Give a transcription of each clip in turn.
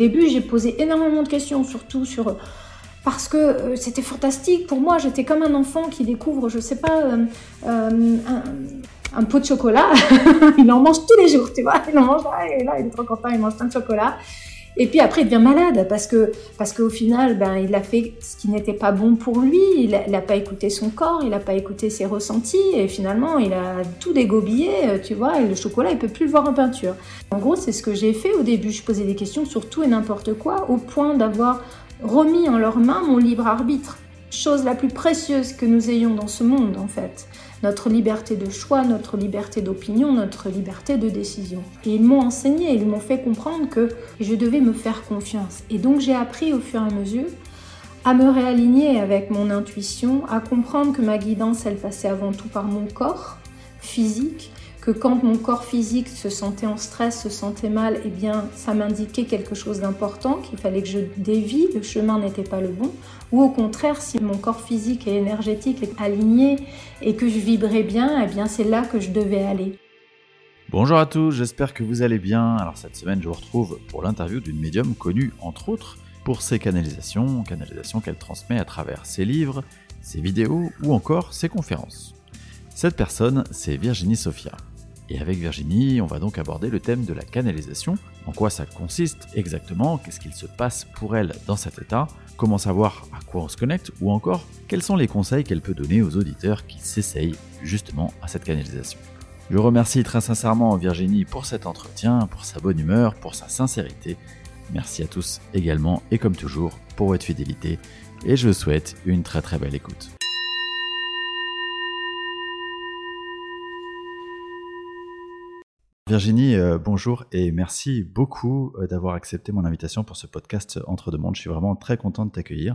Début, j'ai posé énormément de questions, surtout sur parce que euh, c'était fantastique. Pour moi, j'étais comme un enfant qui découvre, je sais pas, euh, euh, un, pot de chocolat. il en mange tous les jours, tu vois. Il en mange, et là, il est trop content, il mange plein de chocolat. Et puis après, il devient malade parce que parce qu'au final, ben, il a fait ce qui n'était pas bon pour lui. Il n'a pas écouté son corps, il n'a pas écouté ses ressentis, et finalement, il a tout dégobillé, tu vois. Et le chocolat, il peut plus le voir en peinture. En gros, c'est ce que j'ai fait au début. Je posais des questions sur tout et n'importe quoi, au point d'avoir remis en leurs mains mon libre arbitre, chose la plus précieuse que nous ayons dans ce monde en fait. Notre liberté de choix, notre liberté d'opinion, notre liberté de décision. Et ils m'ont enseigné, ils m'ont fait comprendre que je devais me faire confiance. Et donc j'ai appris au fur et à mesure à me réaligner avec mon intuition, à comprendre que ma guidance, elle passait avant tout par mon corps physique, que quand mon corps physique se sentait en stress, se sentait mal, eh bien, ça m'indiquait quelque chose d'important, qu'il fallait que je dévie, le chemin n'était pas le bon. Ou au contraire, si mon corps physique et énergétique est aligné et que je vibrais bien, eh bien, c'est là que je devais aller. Bonjour à tous, j'espère que vous allez bien. Alors cette semaine, je vous retrouve pour l'interview d'une médium connue, entre autres, pour ses canalisations, canalisations qu'elle transmet à travers ses livres, ses vidéos ou encore ses conférences. Cette personne, c'est Virginie Sophia. Et avec Virginie, on va donc aborder le thème de la canalisation, en quoi ça consiste exactement, qu'est-ce qu'il se passe pour elle dans cet état, comment savoir à quoi on se connecte, ou encore quels sont les conseils qu'elle peut donner aux auditeurs qui s'essayent justement à cette canalisation? Je remercie très sincèrement Virginie pour cet entretien, pour sa bonne humeur, pour sa sincérité. Merci à tous également et comme toujours pour votre fidélité et je vous souhaite une très très belle écoute. Virginie, euh, bonjour et merci beaucoup euh, d'avoir accepté mon invitation pour ce podcast Entre deux mondes. Je suis vraiment très content de t'accueillir.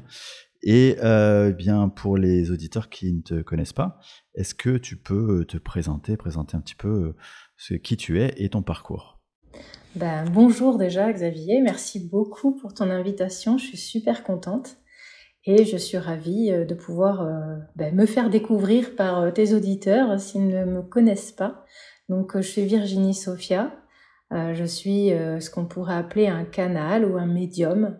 Et euh, bien pour les auditeurs qui ne te connaissent pas, est-ce que tu peux te présenter, présenter un petit peu ce, qui tu es et ton parcours? Ben, Bonjour déjà Xavier, merci beaucoup pour ton invitation. Je suis super contente et je suis ravie de pouvoir ben, me faire découvrir par tes auditeurs s'ils ne me connaissent pas. Donc, euh, je suis Virginie Sophia. Euh, je suis euh, ce qu'on pourrait appeler un canal ou un médium.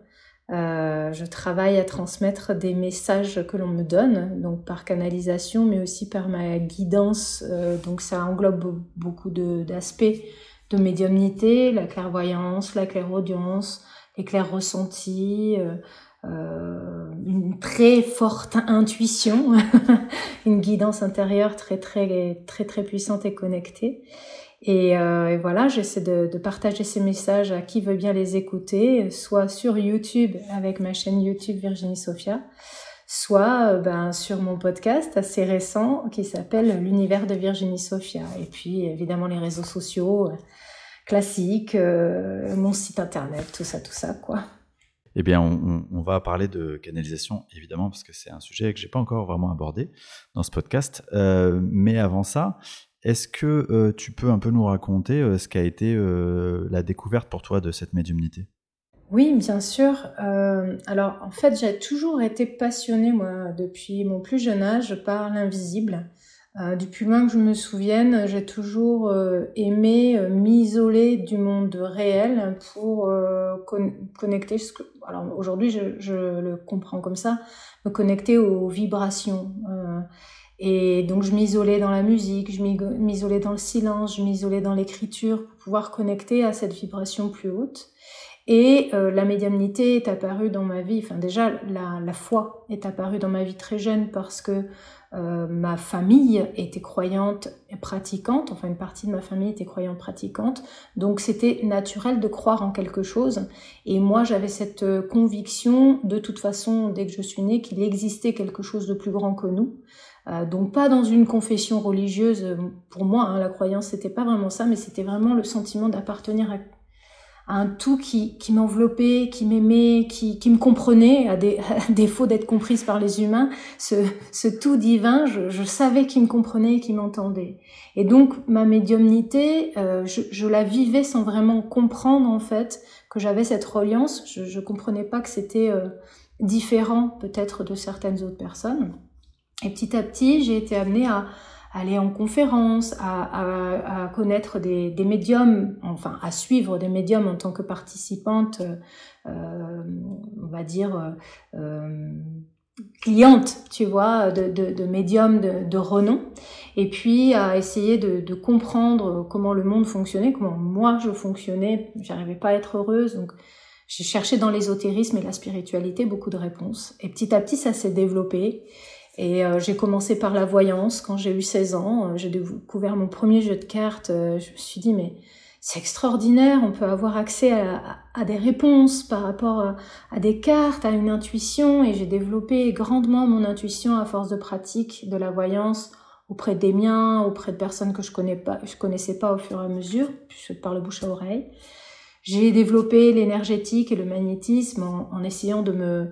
je travaille à transmettre des messages que l'on me donne, donc par canalisation, mais aussi par ma guidance. donc, ça englobe beaucoup d'aspects de, médiumnité, la clairvoyance, la clairaudience, les clairs ressentis, une très forte intuition, une guidance intérieure très très très très puissante et connectée. Et, euh, voilà, j'essaie de, partager ces messages à qui veut bien les écouter, soit sur YouTube avec ma chaîne YouTube Virginie Sophia, soit euh, ben, sur mon podcast assez récent qui s'appelle L'univers de Virginie Sophia. Et puis évidemment les réseaux sociaux classiques, mon site internet, tout ça, tout ça, quoi. Eh bien, on, va parler de canalisation, évidemment, parce que c'est un sujet que j'ai pas encore vraiment abordé dans ce podcast. Euh, mais avant ça, est-ce que euh, tu peux un peu nous raconter euh, ce qu'a été la découverte pour toi de cette médiumnité? Oui, bien sûr. alors, en fait, j'ai toujours été passionnée, moi, depuis mon plus jeune âge, par l'invisible. Euh, du plus loin que je me souvienne, j'ai toujours euh, aimé euh, m'isoler du monde réel pour connecter. Alors aujourd'hui, je, le comprends comme ça, me connecter aux vibrations. et donc je m'isolais dans la musique, je m'isolais dans le silence, je m'isolais dans l'écriture pour pouvoir connecter à cette vibration plus haute. Et la médiumnité est apparue dans ma vie, enfin déjà la foi est apparue dans ma vie très jeune parce que euh, ma famille était croyante et pratiquante, enfin une partie de ma famille était croyante pratiquante, donc c'était naturel de croire en quelque chose. Et moi j'avais cette euh, conviction, de toute façon, dès que je suis née, qu'il existait quelque chose de plus grand que nous. Euh, donc pas dans une confession religieuse, pour moi, hein, la croyance c'était pas vraiment ça, mais c'était vraiment le sentiment d'appartenir à un tout qui, qui m'enveloppait, qui m'aimait, qui, qui me comprenait, à, défaut d'être comprise par les humains, ce, ce tout divin, je, je savais qu'il me comprenait et qu'il m'entendait. Et donc ma médiumnité, euh, je, je, la vivais sans vraiment comprendre en fait que j'avais cette reliance. Je, je comprenais pas que c'était euh, différent peut-être de certaines autres personnes. Et petit à petit, j'ai été amenée à, aller en conférence, à, connaître des, médiums, enfin à suivre des médiums en tant que participante, euh, on va dire euh, cliente, tu vois, de, de, médiums de, renom, et puis à essayer de, comprendre comment le monde fonctionnait, comment moi je fonctionnais. J'arrivais pas à être heureuse, donc j'ai cherché dans l'ésotérisme et la spiritualité beaucoup de réponses. Et petit à petit, ça s'est développé. Et euh, j'ai commencé par la voyance quand j'ai eu 16 ans. Euh, j'ai découvert mon premier jeu de cartes. Euh, je me suis dit, mais c'est extraordinaire, on peut avoir accès à, des réponses par rapport à, des cartes, à une intuition. Et j'ai développé grandement mon intuition à force de pratique de la voyance auprès des miens, auprès de personnes que je connais connaissais pas au fur et à mesure, par le bouche à oreille. J'ai développé l'énergétique et le magnétisme en essayant de me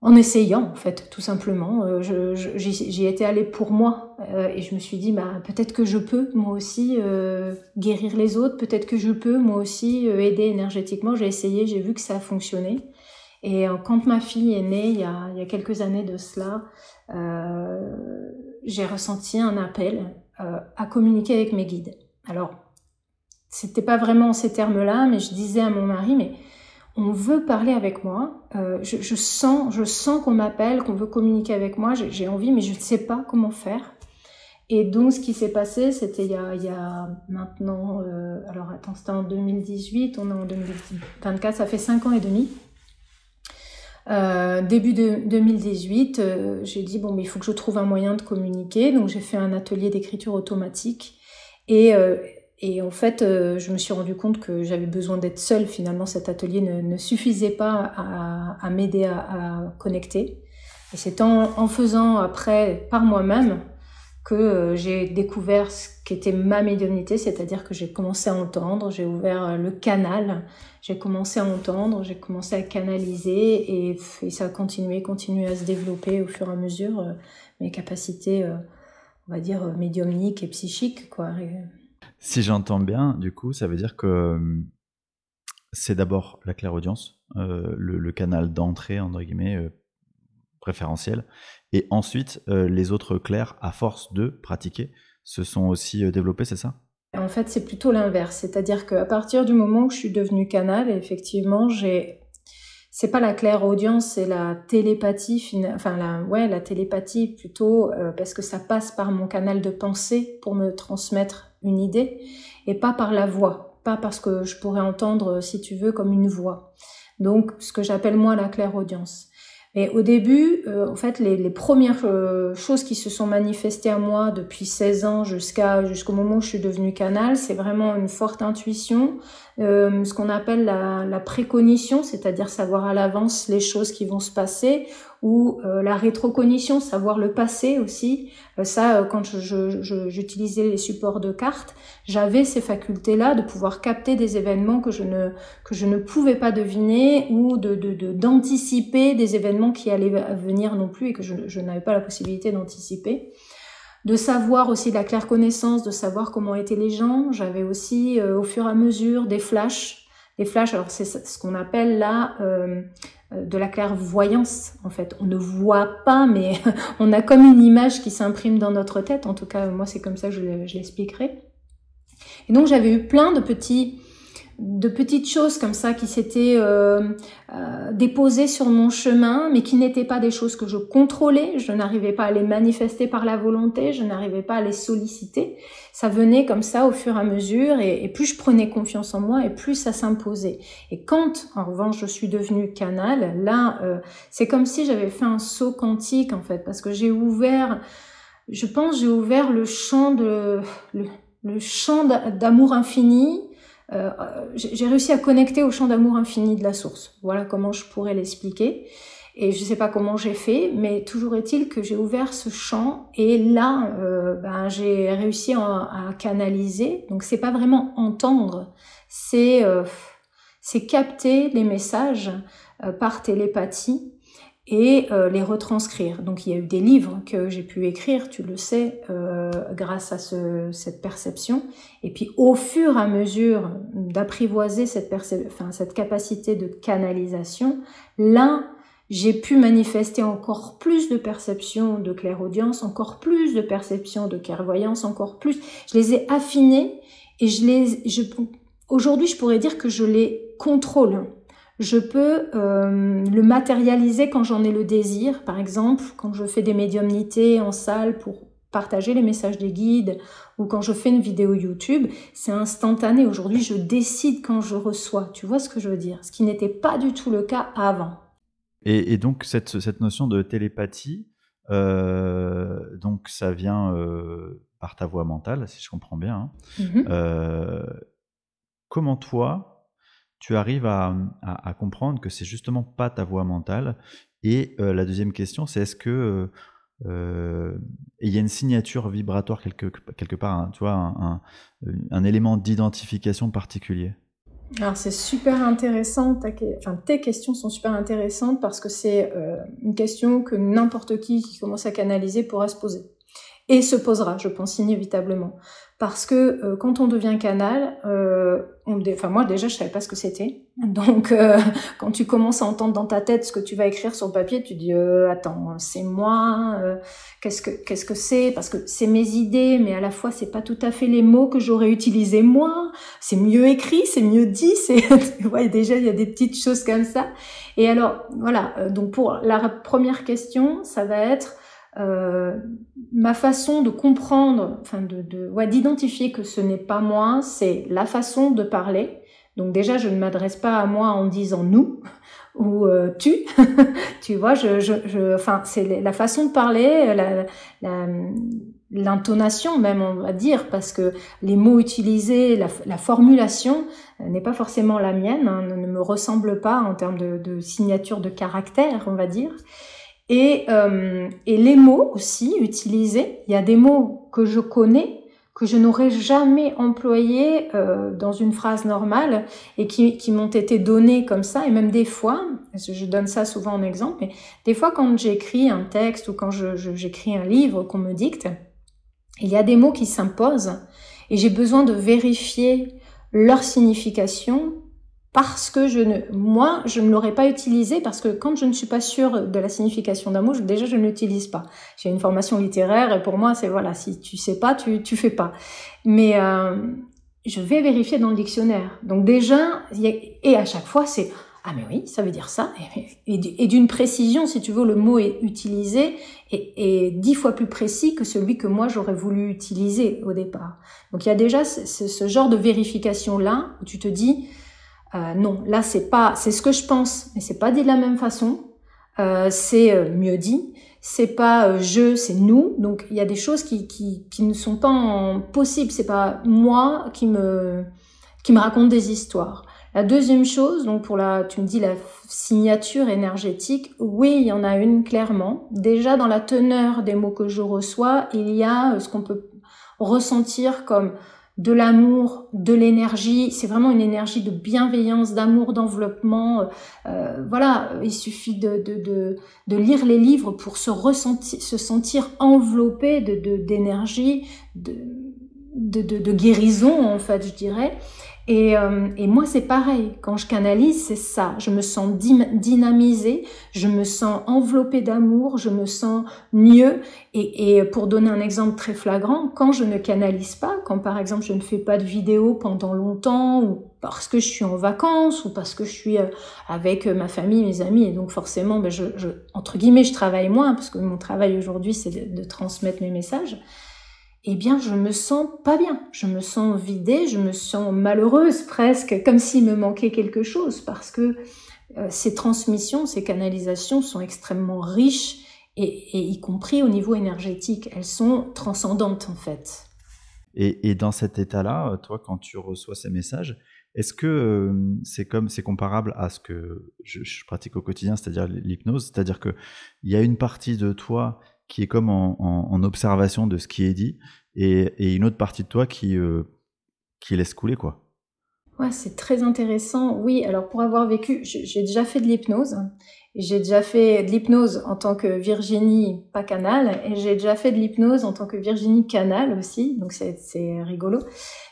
en essayant en fait tout simplement. Euh, j'y étais allée pour moi euh, et je me suis dit bah peut-être que je peux moi aussi euh, guérir les autres peut-être que je peux moi aussi aider énergétiquement. J'ai essayé j'ai vu que ça a fonctionné et quand ma fille est née il y a, il y a quelques années de cela j'ai ressenti un appel à communiquer avec mes guides. Alors c'était pas vraiment ces termes là mais je disais à mon mari mais on veut parler avec moi, euh, je, sens, je sens qu'on m'appelle, qu'on veut communiquer avec moi, j'ai envie, mais je ne sais pas comment faire. Et donc, ce qui s'est passé, c'était il, y a maintenant, euh, alors attends, c'était en 2018, on est en 2024, ça fait 5 ans et demi. Euh, début de 2018, j'ai dit bon, mais il faut que je trouve un moyen de communiquer. Donc, j'ai fait un atelier d'écriture automatique. Et et en fait, euh, je me suis rendu compte que j'avais besoin d'être seule. Finalement, cet atelier ne, suffisait pas à, m'aider à, connecter. Et c'est en, faisant après par moi-même que euh, j'ai découvert ce qu'était ma médiumnité, c'est-à-dire que j'ai commencé à entendre, j'ai ouvert euh, le canal, j'ai commencé à entendre, j'ai commencé à canaliser et, ça a continué, continué à se développer au fur et à mesure mes capacités, on va dire médiumniques et psychiques, quoi. Si j'entends bien, du coup, ça veut dire que euh, c'est d'abord la clairaudience, euh, le, canal d'entrée, entre guillemets, euh, préférentiel, et ensuite les autres clairs, à force de pratiquer, se sont aussi développés, c'est ça? En fait, c'est plutôt l'inverse, c'est-à-dire qu'à partir du moment où je suis devenue canal, effectivement, j'ai c'est pas la claire audience, c'est la télépathie, enfin la, ouais, la télépathie plutôt, parce que ça passe par mon canal de pensée pour me transmettre une idée, et pas par la voix, pas parce que je pourrais entendre, si tu veux, comme une voix. Donc, ce que j'appelle moi la claire audience. Et au début, euh, en fait, les, les premières euh, choses qui se sont manifestées à moi depuis 16 ans jusqu'à jusqu'au moment où je suis devenue canal, c'est vraiment une forte intuition, euh, ce qu'on appelle la, la précognition, c'est-à-dire savoir à l'avance les choses qui vont se passer, ou euh, la rétrocognition, savoir le passé aussi. Euh, ça, euh, quand j'utilisais je, les supports de cartes, j'avais ces facultés-là de pouvoir capter des événements que je ne que je ne pouvais pas deviner ou de d'anticiper de, des événements qui allaient venir non plus et que je, je n'avais pas la possibilité d'anticiper de savoir aussi la claire connaissance, de savoir comment étaient les gens. J'avais aussi au fur et à mesure des flashs, des flashs. Alors c'est ce qu'on appelle là euh, euh, de la clairvoyance en fait. On ne voit pas, mais on a comme une image qui s'imprime dans notre tête. En tout cas, moi c'est comme ça que je l'expliquerai. Et donc j'avais eu plein de petits de petites choses comme ça qui s'étaient euh, euh, déposées sur mon chemin, mais qui n'étaient pas des choses que je contrôlais. Je n'arrivais pas à les manifester par la volonté, je n'arrivais pas à les solliciter. Ça venait comme ça au fur et à mesure, et, plus je prenais confiance en moi, et plus ça s'imposait. Et quand, en revanche, je suis devenue canal, là, euh, c'est comme si j'avais fait un saut quantique en fait, parce que j'ai ouvert, je pense, j'ai ouvert le champ de le, le champ d'amour infini euh, j'ai réussi à connecter au champ d'amour infini de la source. Voilà comment je pourrais l'expliquer. Et je ne sais pas comment j'ai fait, mais toujours est-il que j'ai ouvert ce champ et là, euh, ben, j'ai réussi à, canaliser. Donc c'est pas vraiment entendre, c'est euh, c'est capter les messages par télépathie et euh, les retranscrire. Donc il y a eu des livres que j'ai pu écrire, tu le sais, euh, grâce à ce, cette perception. Et puis au fur et à mesure d'apprivoiser cette, enfin, cette capacité de canalisation, là, j'ai pu manifester encore plus de perception de clairaudience, encore plus de perception de clairvoyance, encore plus. Je les ai affinés et je les, je, aujourd'hui, je pourrais dire que je les contrôle. Je peux euh, le matérialiser quand j'en ai le désir, par exemple, quand je fais des médiumnités en salle pour partager les messages des guides ou quand je fais une vidéo YouTube, c'est instantané. Aujourd'hui, je décide quand je reçois. Tu vois ce que je veux dire? Ce qui n'était pas du tout le cas avant. Et, donc cette, cette, notion de télépathie, euh, donc ça vient euh, par ta voix mentale, si je comprends bien. Hein. Mm-hmm. Euh, comment toi, tu arrives à, comprendre que c'est justement pas ta voix mentale. Et la deuxième question, c'est est-ce que il y a une signature vibratoire quelque, part, hein, un, élément d'identification particulier? Alors c'est super intéressant, tes questions sont super intéressantes parce que c'est euh, une question que n'importe qui qui commence à canaliser pourra se poser et se posera, je pense, inévitablement. Parce que euh, quand on devient canal, euh, enfin moi déjà je savais pas ce que c'était. Donc euh, quand tu commences à entendre dans ta tête ce que tu vas écrire sur le papier, tu dis euh, attends c'est moi, qu'est-ce que qu'est-ce que c'est? Parce que c'est mes idées, mais à la fois c'est pas tout à fait les mots que j'aurais utilisés moi. C'est mieux écrit, c'est mieux dit. C'est ouais, déjà il y a des petites choses comme ça. Et alors voilà donc pour la première question, ça va être euh, ma façon de comprendre, enfin de, de ouais, d'identifier que ce n'est pas moi, c'est la façon de parler. Donc déjà, je ne m'adresse pas à moi en disant nous ou euh, tu. tu vois, je, je, je enfin, c'est la façon de parler, la, la, l'intonation même, on va dire, parce que les mots utilisés, la, la formulation euh, n'est pas forcément la mienne, hein, ne me ressemble pas en termes de, de signature de caractère, on va dire. Et, euh, et les mots aussi utilisés, il y a des mots que je connais, que je n'aurais jamais employés euh, dans une phrase normale et qui, qui m'ont été donnés comme ça. Et même des fois, je donne ça souvent en exemple, mais des fois quand j'écris un texte ou quand j'écris un livre qu'on me dicte, il y a des mots qui s'imposent et j'ai besoin de vérifier leur signification parce que je ne, moi, je ne l'aurais pas utilisé parce que quand je ne suis pas sûre de la signification d'un mot, déjà je ne l'utilise pas. J'ai une formation littéraire et pour moi c'est voilà, si tu sais pas, tu tu fais pas. Mais euh, je vais vérifier dans le dictionnaire. Donc déjà, et à chaque fois c'est ah mais oui, ça veut dire ça. Et, d'une précision, si tu veux, le mot est utilisé et, dix fois plus précis que celui que moi j'aurais voulu utiliser au départ. Donc il y a déjà ce, ce genre de vérification là où tu te dis euh, non, là c'est pas, c'est ce que je pense, mais c'est pas dit de la même façon. Euh, c'est euh, mieux dit. C'est pas euh, je, c'est nous. Donc il y a des choses qui, qui, qui ne sont pas possibles. C'est pas moi qui me qui me raconte des histoires. La deuxième chose, donc pour la, tu me dis la signature énergétique, oui, il y en a une clairement. Déjà dans la teneur des mots que je reçois, il y a ce qu'on peut ressentir comme de l'amour, de l'énergie. C'est vraiment une énergie de bienveillance, d'amour, d'enveloppement. Euh, voilà, il suffit de, lire les livres pour se ressentir, se sentir enveloppé d'énergie, de, de, de, guérison en fait, je dirais. Et, euh, et, moi, c'est pareil. Quand je canalise, c'est ça. Je me sens dynamisée, je me sens enveloppée d'amour, je me sens mieux. Et, et, pour donner un exemple très flagrant, quand je ne canalise pas, quand par exemple je ne fais pas de vidéo pendant longtemps, ou parce que je suis en vacances, ou parce que je suis euh, avec ma famille, mes amis, et donc forcément, ben je, je, entre guillemets, je travaille moins, parce que mon travail aujourd'hui, c'est de transmettre mes messages eh bien, je me sens pas bien. Je me sens vidée, je me sens malheureuse presque, comme s'il me manquait quelque chose, parce que euh, ces transmissions, ces canalisations sont extrêmement riches, et, y compris au niveau énergétique. Elles sont transcendantes, en fait. Et, dans cet état-là, euh, toi, quand tu reçois ces messages, est-ce que euh, c'est comme c'est comparable à ce que je, je pratique au quotidien, c'est-à-dire l'hypnose, c'est-à-dire que il y a une partie de toi qui est comme en, observation de ce qui est dit, et, une autre partie de toi qui, euh, qui laisse couler, quoi. Ouais, c'est très intéressant. Oui, alors pour avoir vécu, j'ai déjà fait de l'hypnose. J'ai déjà fait de l'hypnose en tant que Virginie, pas Canal, et j'ai déjà fait de l'hypnose en tant que Virginie Canal aussi, donc c'est rigolo.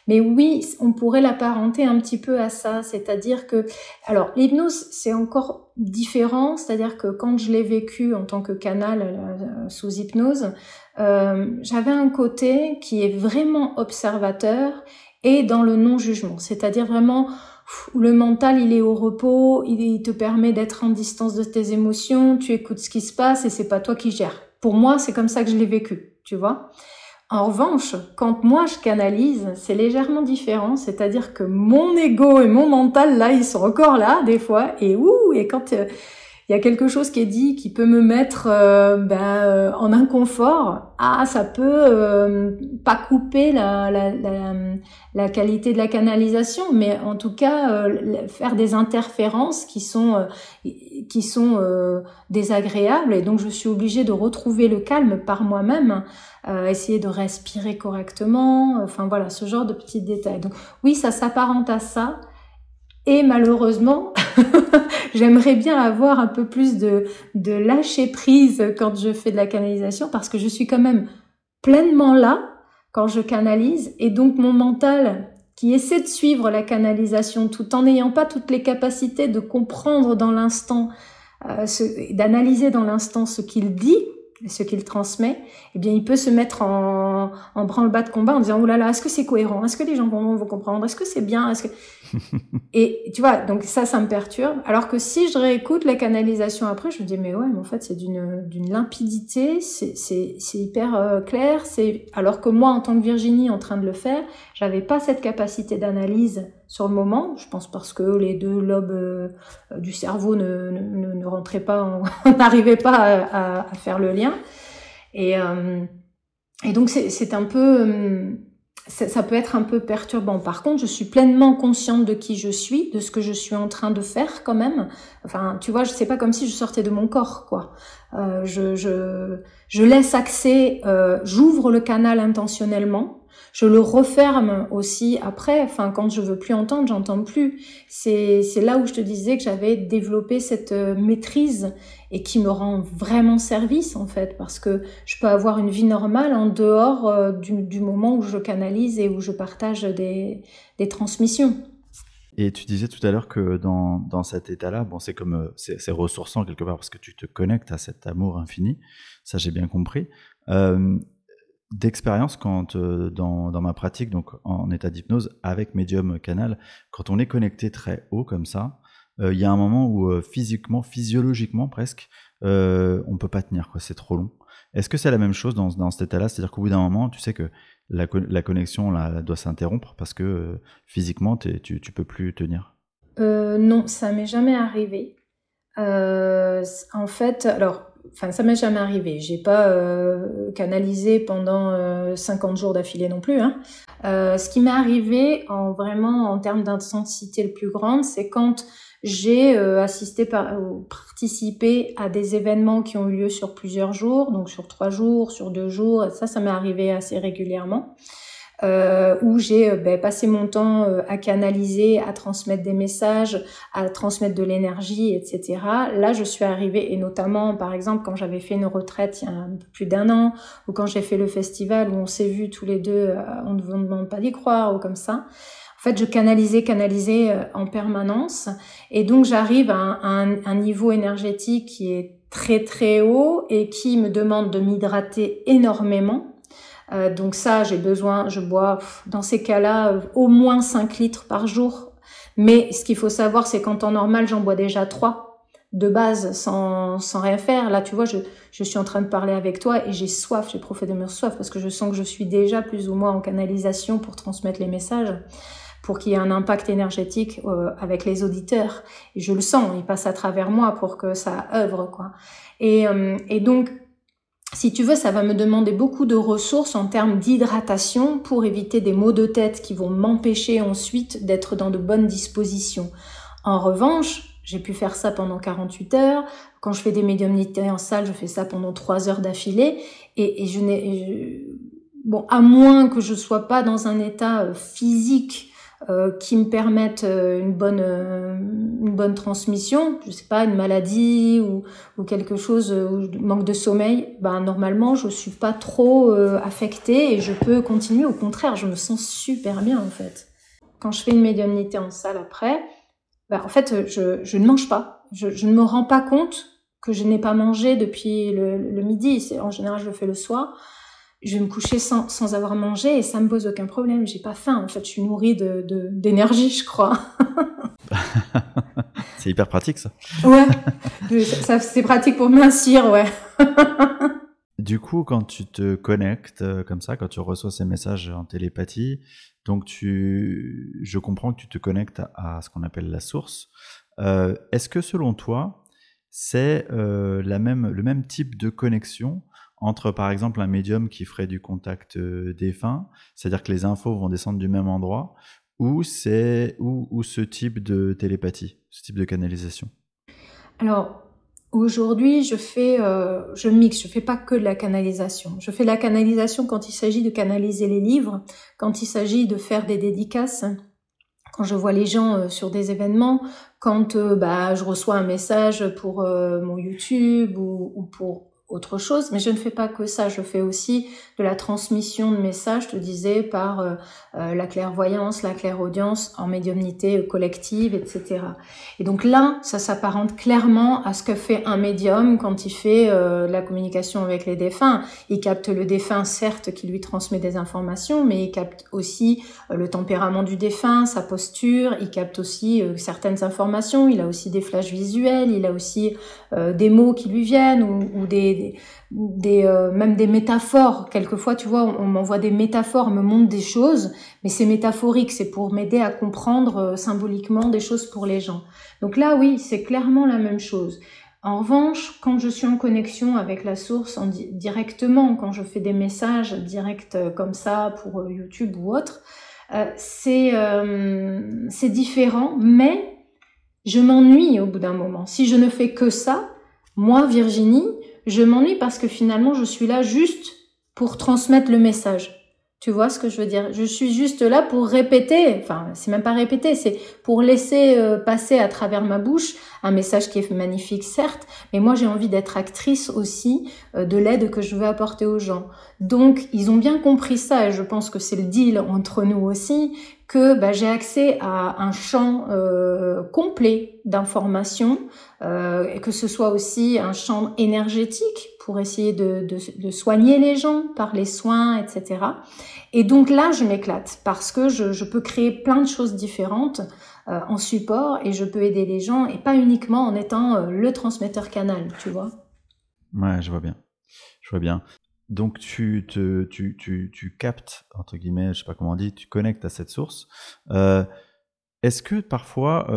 Mais oui, on pourrait l'apparenter un petit peu à ça, c'est-à-dire que, alors l'hypnose c'est encore différent, c'est-à-dire que quand je l'ai vécu en tant que Canal euh, sous hypnose, euh, j'avais un côté qui est vraiment observateur et dans le non-jugement, c'est-à-dire vraiment le mental il est au repos, il te permet d'être en distance de tes émotions, tu écoutes ce qui se passe et c'est pas toi qui gères. Pour moi, c'est comme ça que je l'ai vécu, tu vois. En revanche, quand moi je canalise, c'est légèrement différent, c'est-à-dire que mon ego et mon mental là, ils sont encore là des fois et ouh et quand euh, il y a quelque chose qui est dit qui peut me mettre euh, ben, euh, en inconfort, ah ça peut euh, pas couper la, la, la, la, qualité de la canalisation, mais en tout cas faire des interférences qui sont qui sont désagréables et donc je suis obligée de retrouver le calme par moi-même, essayer de respirer correctement, enfin voilà ce genre de petits détails. Donc oui ça s'apparente à ça. Et malheureusement, j'aimerais bien avoir un peu plus de, de lâcher prise quand je fais de la canalisation parce que je suis quand même pleinement là quand je canalise. Et donc mon mental qui essaie de suivre la canalisation tout en n'ayant pas toutes les capacités de comprendre dans l'instant, euh, d'analyser dans l'instant ce qu'il dit, ce qu'il transmet, eh bien, il peut se mettre en, en branle-bas de combat en disant, oh là là, est-ce que c'est cohérent? Est-ce que les gens vont, vont comprendre? Est-ce que c'est bien? Est-ce que... et tu vois, donc ça, ça me perturbe. Alors que si je réécoute la canalisation après, je me dis, mais ouais, mais en fait, c'est d'une, d'une limpidité, c'est, c'est, c'est hyper euh, clair, c'est, alors que moi, en tant que Virginie, en train de le faire, j'avais pas cette capacité d'analyse sur le moment. Je pense parce que les deux lobes euh, du cerveau ne, ne, ne, rentraient pas, n'arrivaient pas à, faire le lien. Et, euh, et donc c'est un peu, euh, ça, peut être un peu perturbant. Par contre, je suis pleinement consciente de qui je suis, de ce que je suis en train de faire quand même. Enfin, tu vois, je sais pas comme si je sortais de mon corps, quoi. Je, je, je laisse accès, j'ouvre le canal intentionnellement je le referme aussi après. Enfin, quand je veux plus entendre, j'entends plus. C'est là où je te disais que j'avais développé cette euh, maîtrise et qui me rend vraiment service en fait, parce que je peux avoir une vie normale en dehors euh, du, moment où je canalise et où je partage des, transmissions. Et tu disais tout à l'heure que dans, dans cet état-là, bon, c'est comme euh, c'est ressourçant quelque part parce que tu te connectes à cet amour infini. Ça, j'ai bien compris. D'expérience quand euh, dans, dans, ma pratique, donc en état d'hypnose avec médium canal, quand on est connecté très haut comme ça, euh, il y a un moment où euh, physiquement, physiologiquement presque, on peut pas tenir, quoi. C'est trop long. Est-ce que c'est la même chose dans, dans cet état-là? C'est-à-dire qu'au bout d'un moment, tu sais que la, la connexion là, doit s'interrompre parce que physiquement, tu, tu peux plus tenir Non, ça m'est jamais arrivé. en fait, alors enfin ça m'est jamais arrivé. J'ai pas euh, canalisé pendant euh, 50 jours d'affilée non plus. Hein. Euh, ce qui m'est arrivé en vraiment en termes d'intensité le plus grande, c'est quand j'ai euh, assisté par, ou participé à des événements qui ont eu lieu sur plusieurs jours, donc sur trois jours, sur deux jours. Ça, ça m'est arrivé assez régulièrement euh, où j'ai euh, ben, passé mon temps euh, à canaliser, à transmettre des messages, à transmettre de l'énergie, etc. Là, je suis arrivée, et notamment, par exemple, quand j'avais fait une retraite il y a un peu plus d'un an, ou quand j'ai fait le festival où on s'est vus tous les deux, euh, on ne vous demande pas d'y croire, ou comme ça. En fait, je canalisais, canalisais en permanence, et donc j'arrive à un, un niveau énergétique qui est très très haut et qui me demande de m'hydrater énormément euh, donc ça, j'ai besoin, je bois dans ces cas-là euh, au moins 5 litres par jour. Mais ce qu'il faut savoir, c'est qu'en temps normal, j'en bois déjà 3 de base sans, sans rien faire. Là, tu vois, je, je suis en train de parler avec toi et j'ai soif, j'ai profondément soif parce que je sens que je suis déjà plus ou moins en canalisation pour transmettre les messages, pour qu'il y ait un impact énergétique euh, avec les auditeurs. Et je le sens, il passe à travers moi pour que ça œuvre, quoi. Et, et donc, si tu veux, ça va me demander beaucoup de ressources en termes d'hydratation pour éviter des maux de tête qui vont m'empêcher ensuite d'être dans de bonnes dispositions. En revanche, j'ai pu faire ça pendant 48 heures. Quand je fais des médiumnités en salle, je fais ça pendant 3 heures d'affilée. Et, je n'ai, bon, à moins que je sois pas dans un état euh, physique euh, qui me permettent euh, une bonne bonne transmission, je sais pas une maladie ou, ou quelque chose ou manque de sommeil, ben normalement je suis pas trop affectée et je peux continuer. Au contraire, je me sens super bien en fait. Quand je fais une médiumnité en salle après, ben, en fait je, je ne mange pas, je, ne me rends pas compte que je n'ai pas mangé depuis le, le midi. En général, je le fais le soir je vais me coucher sans, sans avoir mangé et ça me pose aucun problème. J'ai pas faim. En fait, je suis nourrie de, d'énergie, je crois. c'est hyper pratique, ça. Ouais. ça, c'est pratique pour mincir, ouais. du coup, quand tu te connectes euh, comme ça, quand tu reçois ces messages en télépathie, donc tu, je comprends que tu te connectes à, ce qu'on appelle la source. Euh, est-ce que selon toi, c'est euh, la même, le même type de connexion entre par exemple un médium qui ferait du contact euh, défunt, c'est-à-dire que les infos vont descendre du même endroit, ou c'est ou, ce type de télépathie, ce type de canalisation? Alors aujourd'hui, je fais, euh, je mixe, je fais pas que de la canalisation. Je fais la canalisation quand il s'agit de canaliser les livres, quand il s'agit de faire des dédicaces quand je vois les gens euh, sur des événements, quand bah, je reçois un message pour mon YouTube ou, ou, pour autre chose, mais je ne fais pas que ça, je fais aussi de la transmission de messages, je te disais, par euh, euh, la clairvoyance, la clairaudience en médiumnité collective, etc. Et donc là, ça s'apparente clairement à ce que fait un médium quand il fait euh, la communication avec les défunts. Il capte le défunt, certes, qui lui transmet des informations, mais il capte aussi le tempérament du défunt, sa posture, il capte aussi certaines informations, il a aussi des flashs visuels, il a aussi des mots qui lui viennent ou, ou des des, euh, même des métaphores. Quelquefois, tu vois, on, m'envoie des métaphores, on me montre des choses, mais c'est métaphorique, c'est pour m'aider à comprendre euh, symboliquement des choses pour les gens. Donc là, oui, c'est clairement la même chose. En revanche, quand je suis en connexion avec la source en directement, quand je fais des messages directs euh, comme ça pour YouTube ou autre, c'est c'est différent, mais je m'ennuie au bout d'un moment. Si je ne fais que ça, moi, Virginie, je m'ennuie parce que finalement, je suis là juste pour transmettre le message. Tu vois ce que je veux dire? Je suis juste là pour répéter, enfin, c'est même pas répéter, c'est pour laisser euh, passer à travers ma bouche un message qui est magnifique, certes, mais moi j'ai envie d'être actrice aussi euh, de l'aide que je veux apporter aux gens. Donc, ils ont bien compris ça et je pense que c'est le deal entre nous aussi, que bah, j'ai accès à un champ euh, complet d'informations, euh, et que ce soit aussi un champ énergétique pour essayer de, soigner les gens par les soins, etc. Et donc là, je m'éclate parce que je, peux créer plein de choses différentes euh, en support et je peux aider les gens et pas uniquement en étant euh, le transmetteur canal, tu vois. Ouais, je vois bien. Je vois bien. Donc tu, te, tu, tu, tu, captes, entre guillemets, je sais pas comment on dit, tu connectes à cette source. Euh, Est-ce que parfois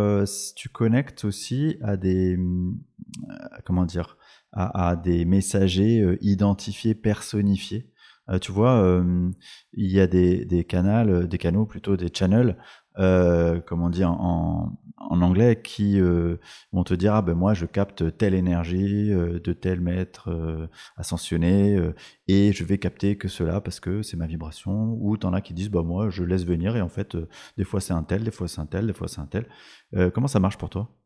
tu connectes aussi à des, euh, comment dire, à, des messagers euh, identifiés, personnifiés euh, tu vois, il y a des, canaux, des canaux plutôt, des channels euh, comme on dit en, en anglais, qui euh, vont te dire ah ben moi je capte telle énergie euh, de tel maître euh, ascensionné et je vais capter que cela parce que c'est ma vibration. Ou t'en as qui disent bah moi je laisse venir et en fait des fois c'est un tel, des fois c'est un tel, des fois c'est un tel. comment ça marche pour toi?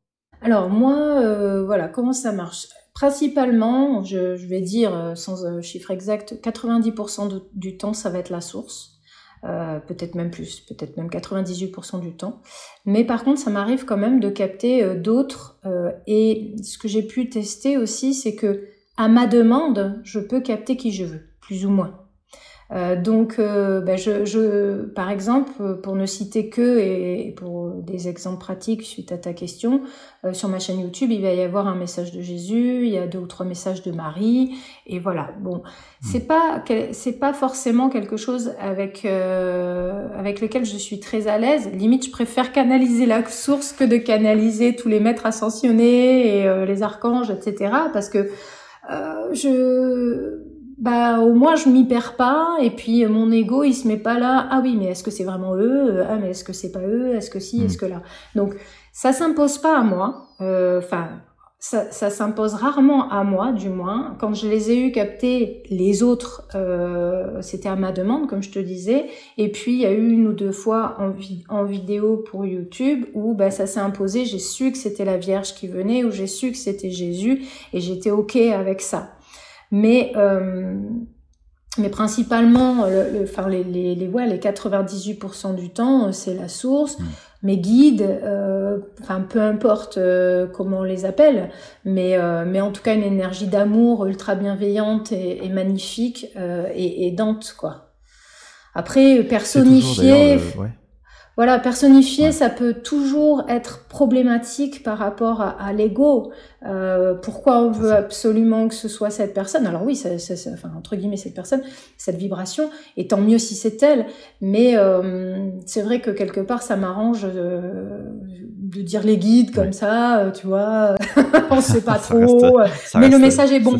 Alors moi voilà comment ça marche? Principalement, je, vais dire sans chiffre exact, 90% du temps ça va être la source. Euh, peut-être même plus, peut-être même 98% du temps. Mais par contre, ça m'arrive quand même de capter euh, d'autres. Euh, et ce que j'ai pu tester aussi, c'est que à ma demande, je peux capter qui je veux, plus ou moins. Euh, donc, euh, ben je, je, par exemple, pour ne citer que, et pour des exemples pratiques suite à ta question, euh, sur ma chaîne YouTube, il va y avoir un message de Jésus, il y a deux ou trois messages de Marie, et voilà. Bon, hmm. c'est pas c'est pas forcément quelque chose avec avec lequel je suis très à l'aise. Limite, je préfère canaliser la source que de canaliser tous les maîtres ascensionnés et les archanges, etc. Parce que je bah au moins je m'y perds pas et puis mon ego il se met pas là ah oui mais est-ce que c'est vraiment eux? Ah mais est-ce que c'est pas eux? Est-ce que si est-ce mm. que là? Donc ça s'impose pas à moi euh, enfin ça, ça s'impose rarement à moi, du moins. Quand je les ai eu captés, les autres, euh, c'était à ma demande, comme je te disais. Et puis, il y a eu une ou deux fois en, en vidéo pour YouTube où bah, ça s'est imposé. J'ai su que c'était la Vierge qui venait, ou j'ai su que c'était Jésus, et j'étais OK avec ça. Mais... Euh, mais principalement, le, enfin les, les, les, ouais, les 98% du temps, c'est la source. Mmh mes guides, euh, enfin peu importe euh, comment on les appelle, mais euh, mais en tout cas une énergie d'amour ultra bienveillante et, et magnifique euh, et aidante quoi. Après personnifier, voilà, personnifier, ça peut toujours être problématique par rapport à, à l'ego. Euh, pourquoi on veut absolument que ce soit cette personne? Alors oui, c'est, enfin entre guillemets cette personne, cette vibration, et tant mieux si c'est elle. Mais euh, c'est vrai que quelque part, ça m'arrange de, de dire les guides comme ça, euh, tu vois. on sait pas trop, mais le message est bon.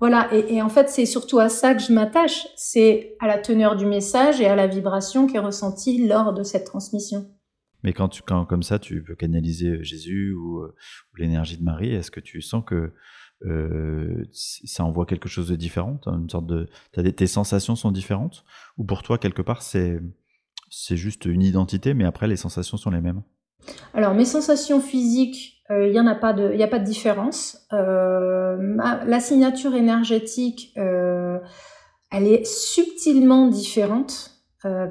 Voilà, et, et, en fait, c'est surtout à ça que je m'attache, c'est à la teneur du message et à la vibration qui est ressentie lors de cette transmission. Mais quand, tu, quand comme ça, tu peux canaliser euh, Jésus ou, euh, ou l'énergie de Marie, est-ce que tu sens que euh, ça envoie quelque chose de différent? Une sorte de, des, tes sensations sont différentes? Ou pour toi, quelque part, c'est c'est juste une identité, mais après, les sensations sont les mêmes? Alors mes sensations physiques, il euh, n'y a pas de, il a pas de différence. Euh, la signature énergétique, euh, elle est subtilement différente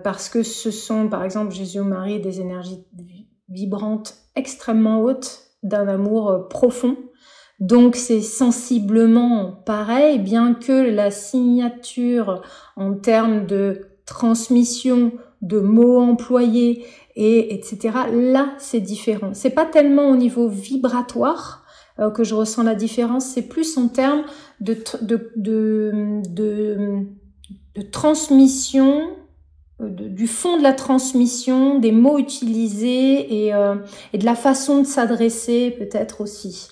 parce que ce sont, par exemple, Jésus Marie, des énergies vibrantes extrêmement hautes, d'un amour profond. Donc c'est sensiblement pareil, bien que la signature en termes de transmission de mots employés et etc. Là, c'est différent. C'est pas tellement au niveau vibratoire euh, que je ressens la différence, c'est plus en termes de, de, de, de, transmission, euh, du fond de la transmission, des mots utilisés et, euh, et de la façon de s'adresser peut-être aussi.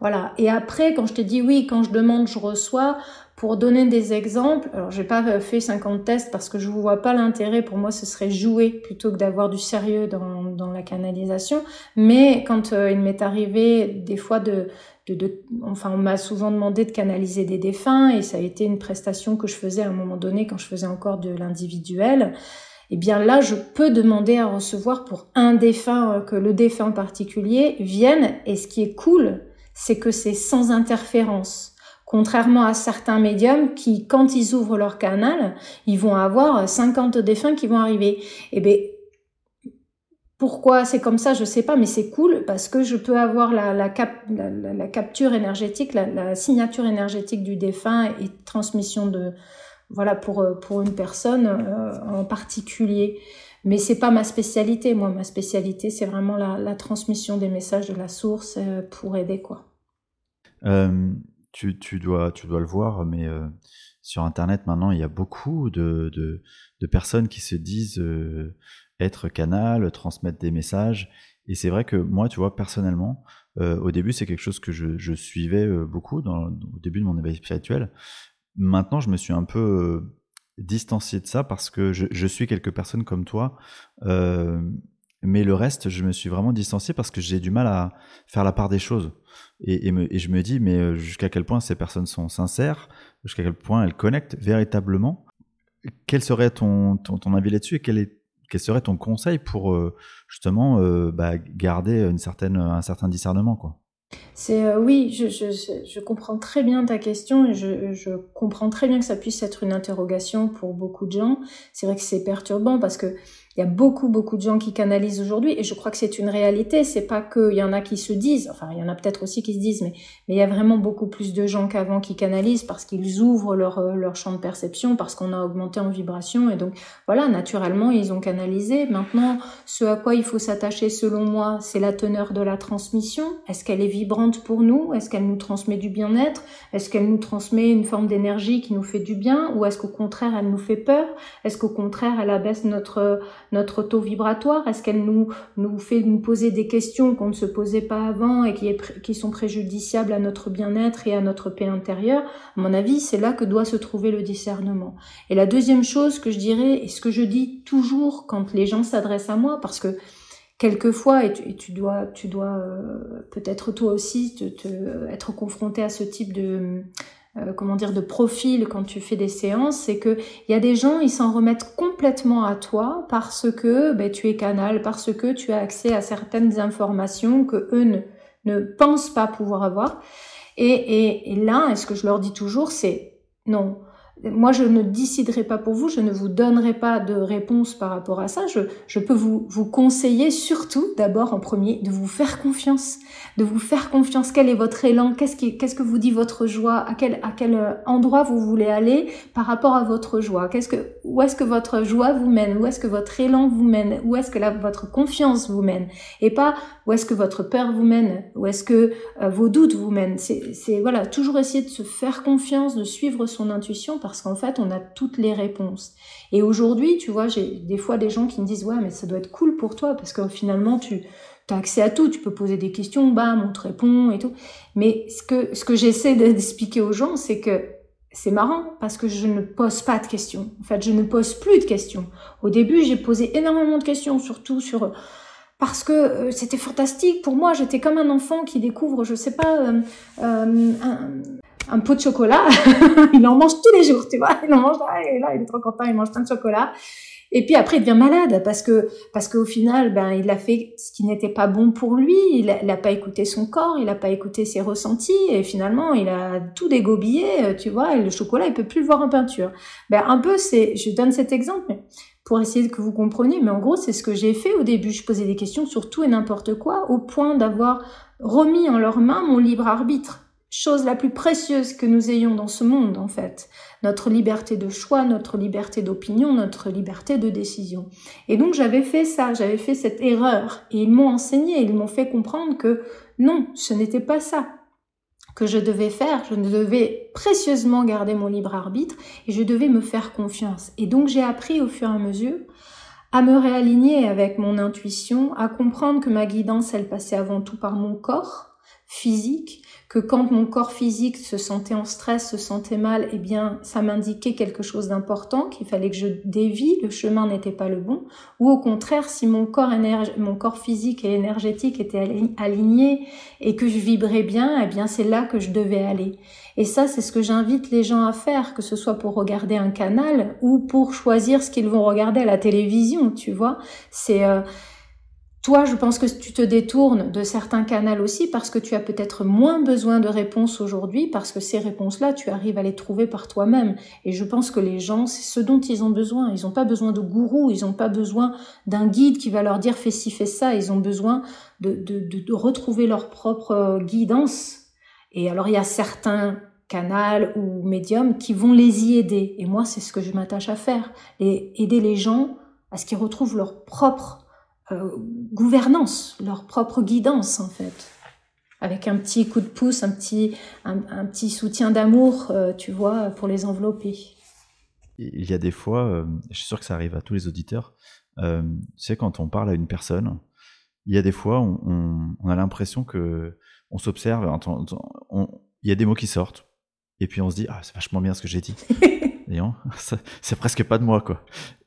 Voilà. Et après, quand je te dis oui, quand je demande, je reçois, pour donner des exemples, alors j'ai pas fait 50 tests parce que je ne vois pas l'intérêt. Pour moi, ce serait jouer plutôt que d'avoir du sérieux dans, la canalisation. Mais quand euh, il m'est arrivé des fois de, de, enfin, on m'a souvent demandé de canaliser des défunts et ça a été une prestation que je faisais à un moment donné quand je faisais encore de l'individuel. Eh bien là, je peux demander à recevoir pour un défunt, euh, que le défunt particulier vienne. Et ce qui est cool, c'est que c'est sans interférence. Contrairement à certains médiums qui, quand ils ouvrent leur canal, ils vont avoir 50 défunts qui vont arriver. Eh bien, pourquoi c'est comme ça, je sais pas, mais c'est cool parce que je peux avoir la, capture énergétique, la, signature énergétique du défunt et transmission de, voilà, pour, pour une personne euh, en particulier. Mais c'est pas ma spécialité, moi. Ma spécialité, c'est vraiment la, transmission des messages de la source euh, pour aider, quoi. Euh, tu, dois, le voir, mais euh, sur Internet maintenant, il y a beaucoup de, personnes qui se disent euh, être canal, transmettre des messages. Et c'est vrai que moi, tu vois, personnellement, euh, au début, c'est quelque chose que je, suivais beaucoup au début de mon éveil spirituel. Maintenant, je me suis un peu distancié de ça parce que je suis quelques personnes comme toi. Mais le reste, je me suis vraiment distancié parce que j'ai du mal à faire la part des choses. Et, je me dis, mais euh, jusqu'à quel point ces personnes sont sincères, jusqu'à quel point elles connectent véritablement? Quel serait ton, ton, avis là-dessus? Et quel, est, quel serait ton conseil pour euh, justement euh, bah, garder une certaine, un certain discernement c'est oui, je, je, je, comprends très bien ta question et je, je, comprends très bien que ça puisse être une interrogation pour beaucoup de gens. C'est vrai que c'est perturbant parce que il y a beaucoup, beaucoup de gens qui canalisent aujourd'hui et je crois que c'est une réalité. C'est pas qu'il y en a qui se disent, enfin, il y en a peut-être aussi qui se disent, mais, mais il y a vraiment beaucoup plus de gens qu'avant qui canalisent parce qu'ils ouvrent leur, euh, leur champ de perception, parce qu'on a augmenté en vibration et donc, voilà, naturellement, ils ont canalisé. Maintenant, ce à quoi il faut s'attacher, selon moi, c'est la teneur de la transmission. Est-ce qu'elle est vibrante pour nous? Est-ce qu'elle nous transmet du bien-être? Est-ce qu'elle nous transmet une forme d'énergie qui nous fait du bien? Ou est-ce qu'au contraire, elle nous fait peur? Est-ce qu'au contraire, elle abaisse notre, notre taux vibratoire? Est-ce qu'elle nous, nous fait nous poser des questions qu'on ne se posait pas avant et qui, est, qui sont préjudiciables à notre bien-être et à notre paix intérieure? À mon avis, c'est là que doit se trouver le discernement. Et la deuxième chose que je dirais, et ce que je dis toujours quand les gens s'adressent à moi, parce que quelquefois, et tu, dois, tu dois euh, peut-être toi aussi te, être confronté à ce type de euh, comment dire de profil quand tu fais des séances, c'est que il y a des gens ils s'en remettent complètement à toi parce que ben, tu es canal, parce que tu as accès à certaines informations que eux ne, ne pensent pas pouvoir avoir. Et, et, et là, ce que je leur dis toujours, c'est non, moi, je ne déciderai pas pour vous, je ne vous donnerai pas de réponse par rapport à ça. Je, je peux vous, vous conseiller surtout, d'abord en premier, de vous faire confiance, de vous faire confiance. Quel est votre élan? Qu'est-ce qui, qu'est-ce que vous dit votre joie? À quel, à quel endroit vous voulez aller par rapport à votre joie? Qu'est-ce que, où est-ce que votre joie vous mène? Où est-ce que votre élan vous mène? Où est-ce que la, votre confiance vous mène? Et pas où est-ce que votre peur vous mène? Où est-ce que euh, vos doutes vous mènent? C'est, c'est voilà, toujours essayer de se faire confiance, de suivre son intuition parce qu'en fait, on a toutes les réponses. Et aujourd'hui, tu vois, j'ai des fois des gens qui me disent, ouais, mais ça doit être cool pour toi, parce que finalement, tu as accès à tout, tu peux poser des questions, bam, on te répond et tout. Mais ce que, ce que j'essaie d'expliquer aux gens, c'est que c'est marrant parce que je ne pose pas de questions. En fait, je ne pose plus de questions. Au début, j'ai posé énormément de questions, surtout sur parce que euh, c'était fantastique pour moi. J'étais comme un enfant qui découvre, je sais pas, euh, euh, un pot de chocolat, il en mange tous les jours, tu vois, il en mange, et là, il est trop content, il mange plein de chocolat. Et puis après, il devient malade parce que parce qu'au final, ben, il a fait ce qui n'était pas bon pour lui. Il n'a pas écouté son corps, il n'a pas écouté ses ressentis, et finalement, il a tout dégobillé, tu vois. Et le chocolat, il peut plus le voir en peinture. Ben un peu, c'est, je donne cet exemple, pour essayer que vous compreniez. Mais en gros, c'est ce que j'ai fait au début. Je posais des questions sur tout et n'importe quoi, au point d'avoir remis en leurs mains mon libre arbitre chose la plus précieuse que nous ayons dans ce monde, en fait. Notre liberté de choix, notre liberté d'opinion, notre liberté de décision. Et donc j'avais fait ça, j'avais fait cette erreur. Et ils m'ont enseigné, ils m'ont fait comprendre que non, ce n'était pas ça que je devais faire. Je devais précieusement garder mon libre arbitre et je devais me faire confiance. Et donc j'ai appris au fur et à mesure à me réaligner avec mon intuition, à comprendre que ma guidance, elle passait avant tout par mon corps physique, que quand mon corps physique se sentait en stress, se sentait mal, eh bien, ça m'indiquait quelque chose d'important, qu'il fallait que je dévie, le chemin n'était pas le bon, ou au contraire, si mon corps, mon corps physique et énergétique étaient alignés et que je vibrais bien, eh bien, c'est là que je devais aller. Et ça, c'est ce que j'invite les gens à faire, que ce soit pour regarder un canal ou pour choisir ce qu'ils vont regarder à la télévision, tu vois. C'est, euh, toi, je pense que tu te détournes de certains canaux aussi parce que tu as peut-être moins besoin de réponses aujourd'hui parce que ces réponses-là, tu arrives à les trouver par toi-même. Et je pense que les gens, c'est ce dont ils ont besoin. Ils n'ont pas besoin de gourou, ils n'ont pas besoin d'un guide qui va leur dire fais ci, fais ça. Ils ont besoin de, de, de, retrouver leur propre euh, guidance. Et alors, il y a certains canaux ou médiums qui vont les y aider. Et moi, c'est ce que je m'attache à faire. Et aider les gens à ce qu'ils retrouvent leur propre euh, gouvernance, leur propre guidance en fait, avec un petit coup de pouce, un petit, un, petit soutien d'amour, euh, tu vois, pour les envelopper. Il y a des fois, euh, je suis sûr que ça arrive à tous les auditeurs, tu sais, quand on parle à une personne, il y a des fois, on, on, a l'impression que on s'observe, il y a des mots qui sortent, et puis on se dit, ah, c'est vachement bien ce que j'ai dit. c'est presque pas de moi, quoi.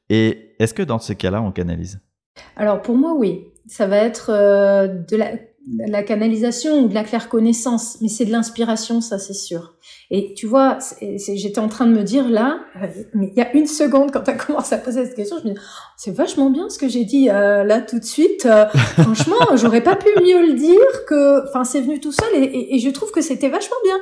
Et est-ce que dans ces cas-là, on canalise? Alors pour moi, oui. Ça va être euh, de, la, canalisation ou de la claire connaissance, mais c'est de l'inspiration, ça c'est sûr. Et tu vois, j'étais en train de me dire là, euh, mais il y a une seconde quand tu as commencé à poser cette question, je me dis, oh, c'est vachement bien ce que j'ai dit euh, là tout de suite. franchement, j'aurais pas pu mieux le dire que, enfin, c'est venu tout seul et, et je trouve que c'était vachement bien.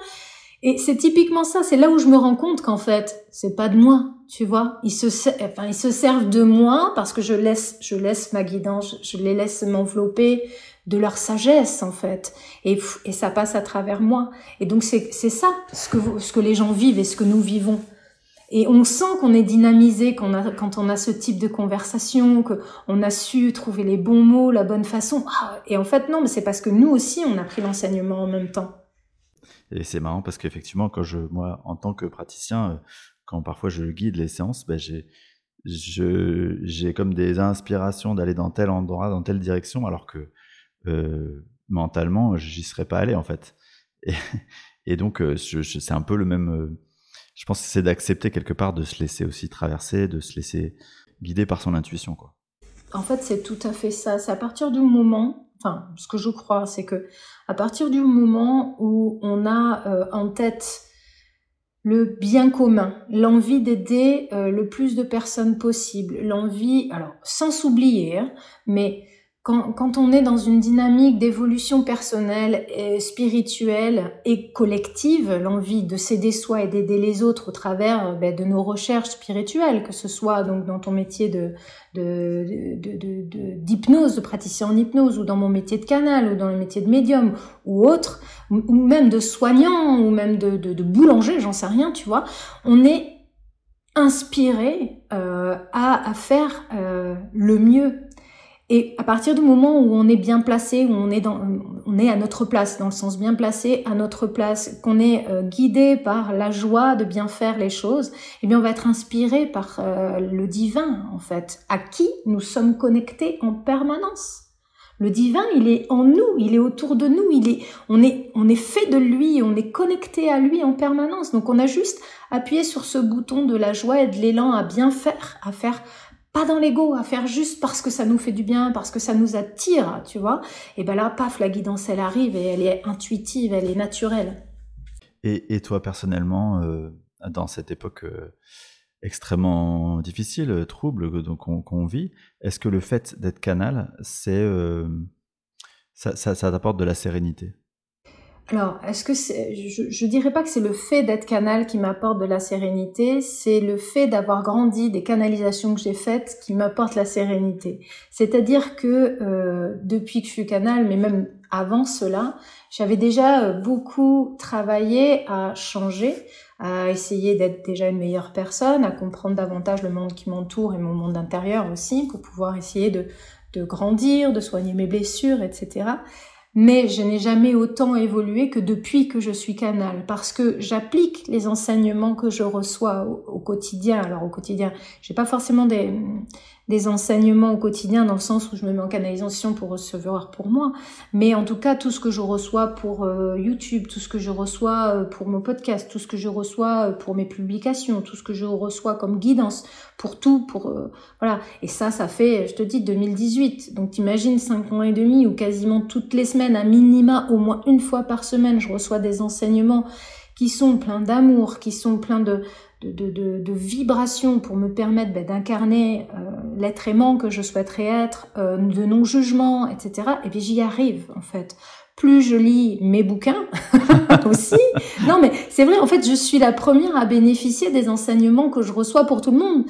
Et c'est typiquement ça, c'est là où je me rends compte qu'en fait, c'est pas de moi, tu vois. Ils se, enfin, ils se servent de moi parce que je laisse, je laisse ma guidance, je les laisse m'envelopper de leur sagesse, en fait. Et, ça passe à travers moi. Et donc, c'est, ça, ce que, ce que les gens vivent et ce que nous vivons. Et on sent qu'on est dynamisé quand on, a, quand on a ce type de conversation, qu'on a su trouver les bons mots, la bonne façon. Ah, et en fait, non, mais c'est parce que nous aussi, on a pris l'enseignement en même temps. Et c'est marrant parce qu'effectivement, quand je, moi, en tant que praticien, euh, quand parfois je guide les séances, ben j'ai, j'ai comme des inspirations d'aller dans tel endroit, dans telle direction, alors que euh, mentalement, j'y serais pas allé en fait. Et, donc, euh, c'est un peu le même. Je pense que c'est d'accepter quelque part de se laisser aussi traverser, de se laisser guider par son intuition. En fait, c'est tout à fait ça. C'est à partir du moment, enfin, ce que je crois, c'est que à partir du moment où on a euh, en tête le bien commun, l'envie d'aider euh, le plus de personnes possible, l'envie, alors sans s'oublier, hein, mais quand, quand, on est dans une dynamique d'évolution personnelle, spirituelle et collective, l'envie de s'aider soi et d'aider les autres au travers euh, ben, de nos recherches spirituelles, que ce soit donc dans ton métier de, de, praticien en hypnose, ou dans mon métier de canal, ou dans le métier de médium, ou autre, ou même de soignant, ou même de, boulanger, j'en sais rien, tu vois, on est inspiré euh, à, à, faire euh, le mieux et à partir du moment où on est bien placé, où on est dans, on est à notre place, dans le sens bien placé, à notre place, qu'on est euh, guidé par la joie de bien faire les choses, eh bien on va être inspiré par euh, le divin en fait, à qui nous sommes connectés en permanence. Le divin, il est en nous, il est autour de nous, il est, on est, on est fait de lui, on est connecté à lui en permanence. Donc on a juste appuyé sur ce bouton de la joie et de l'élan à bien faire, à faire pas dans l'ego, à faire juste parce que ça nous fait du bien, parce que ça nous attire, tu vois. Et ben là, paf, la guidance, elle arrive et elle est intuitive, elle est naturelle. Et, toi, personnellement, euh, dans cette époque euh, extrêmement difficile, trouble qu'on vit, est-ce que le fait d'être canal, c'est euh, ça, ça, ça t'apporte de la sérénité? Alors, est-ce que c'est, je, je dirais pas que c'est le fait d'être canal qui m'apporte de la sérénité, c'est le fait d'avoir grandi des canalisations que j'ai faites qui m'apporte la sérénité. C'est-à-dire que euh, depuis que je suis canal, mais même avant cela, j'avais déjà euh, beaucoup travaillé à changer, à essayer d'être déjà une meilleure personne, à comprendre davantage le monde qui m'entoure et mon monde intérieur aussi, pour pouvoir essayer de, de grandir, de soigner mes blessures, etc mais je n'ai jamais autant évolué que depuis que je suis canal, parce que j'applique les enseignements que je reçois au, quotidien. Alors au quotidien, j'ai pas forcément des, des enseignements au quotidien dans le sens où je me mets en canalisation pour recevoir pour moi, mais en tout cas tout ce que je reçois pour euh, YouTube, tout ce que je reçois euh, pour mon podcast, tout ce que je reçois euh, pour mes publications, tout ce que je reçois comme guidance, pour tout, pour voilà. Et ça, ça fait, je te dis, 2018. Donc t'imagines cinq ans et demi où quasiment toutes les semaines, à minima, au moins une fois par semaine, je reçois des enseignements qui sont pleins d'amour, qui sont pleins de, de, de, de, vibrations pour me permettre ben, d'incarner euh, l'être aimant que je souhaiterais être, euh, de non-jugement, etc. Et puis j'y arrive en fait. Plus je lis mes bouquins aussi. Non mais c'est vrai, en fait je suis la première à bénéficier des enseignements que je reçois pour tout le monde.